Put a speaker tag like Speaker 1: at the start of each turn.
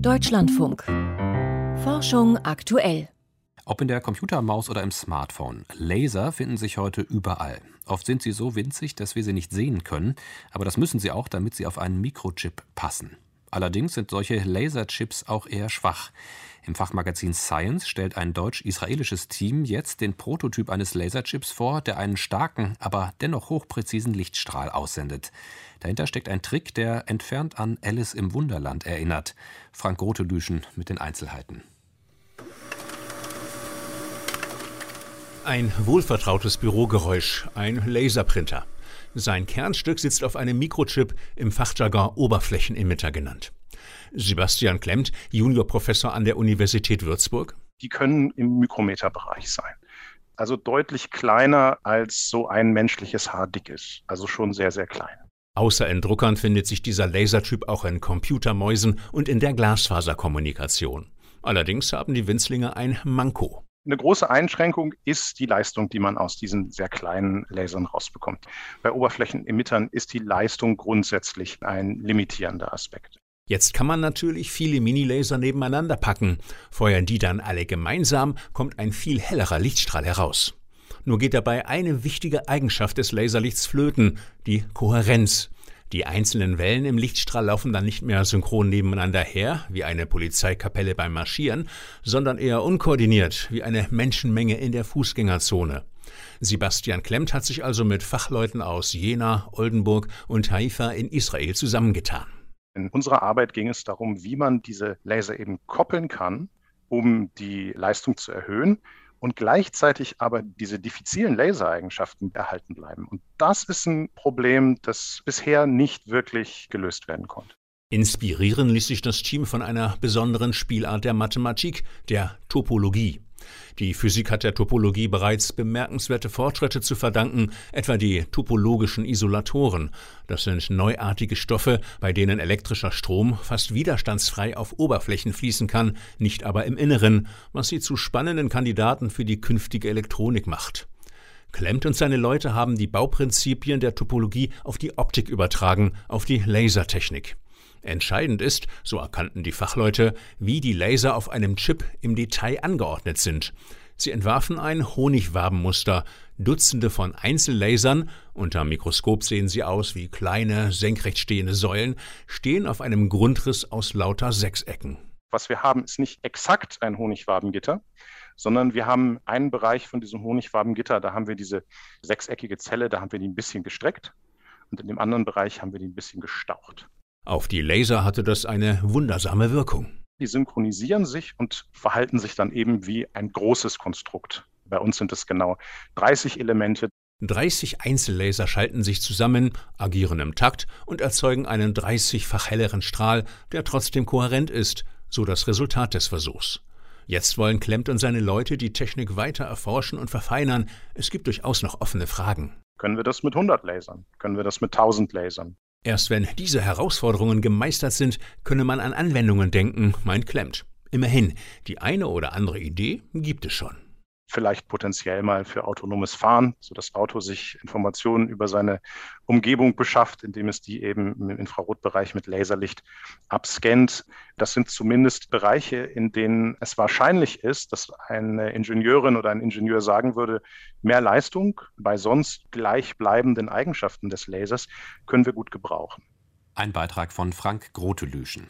Speaker 1: Deutschlandfunk. Forschung aktuell.
Speaker 2: Ob in der Computermaus oder im Smartphone. Laser finden sich heute überall. Oft sind sie so winzig, dass wir sie nicht sehen können, aber das müssen sie auch, damit sie auf einen Mikrochip passen. Allerdings sind solche Laserchips auch eher schwach. Im Fachmagazin Science stellt ein deutsch-israelisches Team jetzt den Prototyp eines Laserchips vor, der einen starken, aber dennoch hochpräzisen Lichtstrahl aussendet. Dahinter steckt ein Trick, der entfernt an Alice im Wunderland erinnert. Frank Grotelüschen mit den Einzelheiten.
Speaker 3: Ein wohlvertrautes Bürogeräusch, ein Laserprinter. Sein Kernstück sitzt auf einem Mikrochip, im Fachjargon Oberflächenemitter genannt. Sebastian Klemmt, Juniorprofessor an der Universität Würzburg.
Speaker 4: Die können im Mikrometerbereich sein. Also deutlich kleiner als so ein menschliches Haar dick ist. Also schon sehr, sehr klein.
Speaker 3: Außer in Druckern findet sich dieser Lasertyp auch in Computermäusen und in der Glasfaserkommunikation. Allerdings haben die Winzlinge ein Manko.
Speaker 4: Eine große Einschränkung ist die Leistung, die man aus diesen sehr kleinen Lasern rausbekommt. Bei Oberflächenemittern ist die Leistung grundsätzlich ein limitierender Aspekt.
Speaker 3: Jetzt kann man natürlich viele Mini-Laser nebeneinander packen. Feuern die dann alle gemeinsam, kommt ein viel hellerer Lichtstrahl heraus. Nur geht dabei eine wichtige Eigenschaft des Laserlichts flöten, die Kohärenz. Die einzelnen Wellen im Lichtstrahl laufen dann nicht mehr synchron nebeneinander her, wie eine Polizeikapelle beim Marschieren, sondern eher unkoordiniert, wie eine Menschenmenge in der Fußgängerzone. Sebastian Klemmt hat sich also mit Fachleuten aus Jena, Oldenburg und Haifa in Israel zusammengetan.
Speaker 4: In unserer Arbeit ging es darum, wie man diese Laser eben koppeln kann, um die Leistung zu erhöhen und gleichzeitig aber diese diffizilen Lasereigenschaften erhalten bleiben. Und das ist ein Problem, das bisher nicht wirklich gelöst werden konnte.
Speaker 3: Inspirieren ließ sich das Team von einer besonderen Spielart der Mathematik, der Topologie. Die Physik hat der Topologie bereits bemerkenswerte Fortschritte zu verdanken, etwa die topologischen Isolatoren. Das sind neuartige Stoffe, bei denen elektrischer Strom fast widerstandsfrei auf Oberflächen fließen kann, nicht aber im Inneren, was sie zu spannenden Kandidaten für die künftige Elektronik macht. Klemmt und seine Leute haben die Bauprinzipien der Topologie auf die Optik übertragen, auf die Lasertechnik. Entscheidend ist, so erkannten die Fachleute, wie die Laser auf einem Chip im Detail angeordnet sind. Sie entwarfen ein Honigwabenmuster, Dutzende von Einzellasern, unter Mikroskop sehen sie aus wie kleine, senkrecht stehende Säulen, stehen auf einem Grundriss aus lauter Sechsecken.
Speaker 4: Was wir haben, ist nicht exakt ein Honigwabengitter, sondern wir haben einen Bereich von diesem Honigwabengitter, da haben wir diese sechseckige Zelle, da haben wir die ein bisschen gestreckt und in dem anderen Bereich haben wir die ein bisschen gestaucht.
Speaker 3: Auf die Laser hatte das eine wundersame Wirkung.
Speaker 4: Die synchronisieren sich und verhalten sich dann eben wie ein großes Konstrukt. Bei uns sind es genau 30 Elemente.
Speaker 3: 30 Einzellaser schalten sich zusammen, agieren im Takt und erzeugen einen 30-fach helleren Strahl, der trotzdem kohärent ist, so das Resultat des Versuchs. Jetzt wollen Klemmt und seine Leute die Technik weiter erforschen und verfeinern. Es gibt durchaus noch offene Fragen.
Speaker 4: Können wir das mit 100 Lasern? Können wir das mit 1000 Lasern?
Speaker 3: Erst wenn diese Herausforderungen gemeistert sind, könne man an Anwendungen denken, meint Klemmt. Immerhin, die eine oder andere Idee gibt es schon
Speaker 4: vielleicht potenziell mal für autonomes Fahren, so das Auto sich Informationen über seine Umgebung beschafft, indem es die eben im Infrarotbereich mit Laserlicht abscannt. Das sind zumindest Bereiche, in denen es wahrscheinlich ist, dass eine Ingenieurin oder ein Ingenieur sagen würde, mehr Leistung bei sonst gleichbleibenden Eigenschaften des Lasers können wir gut gebrauchen.
Speaker 2: Ein Beitrag von Frank Grotelüschen.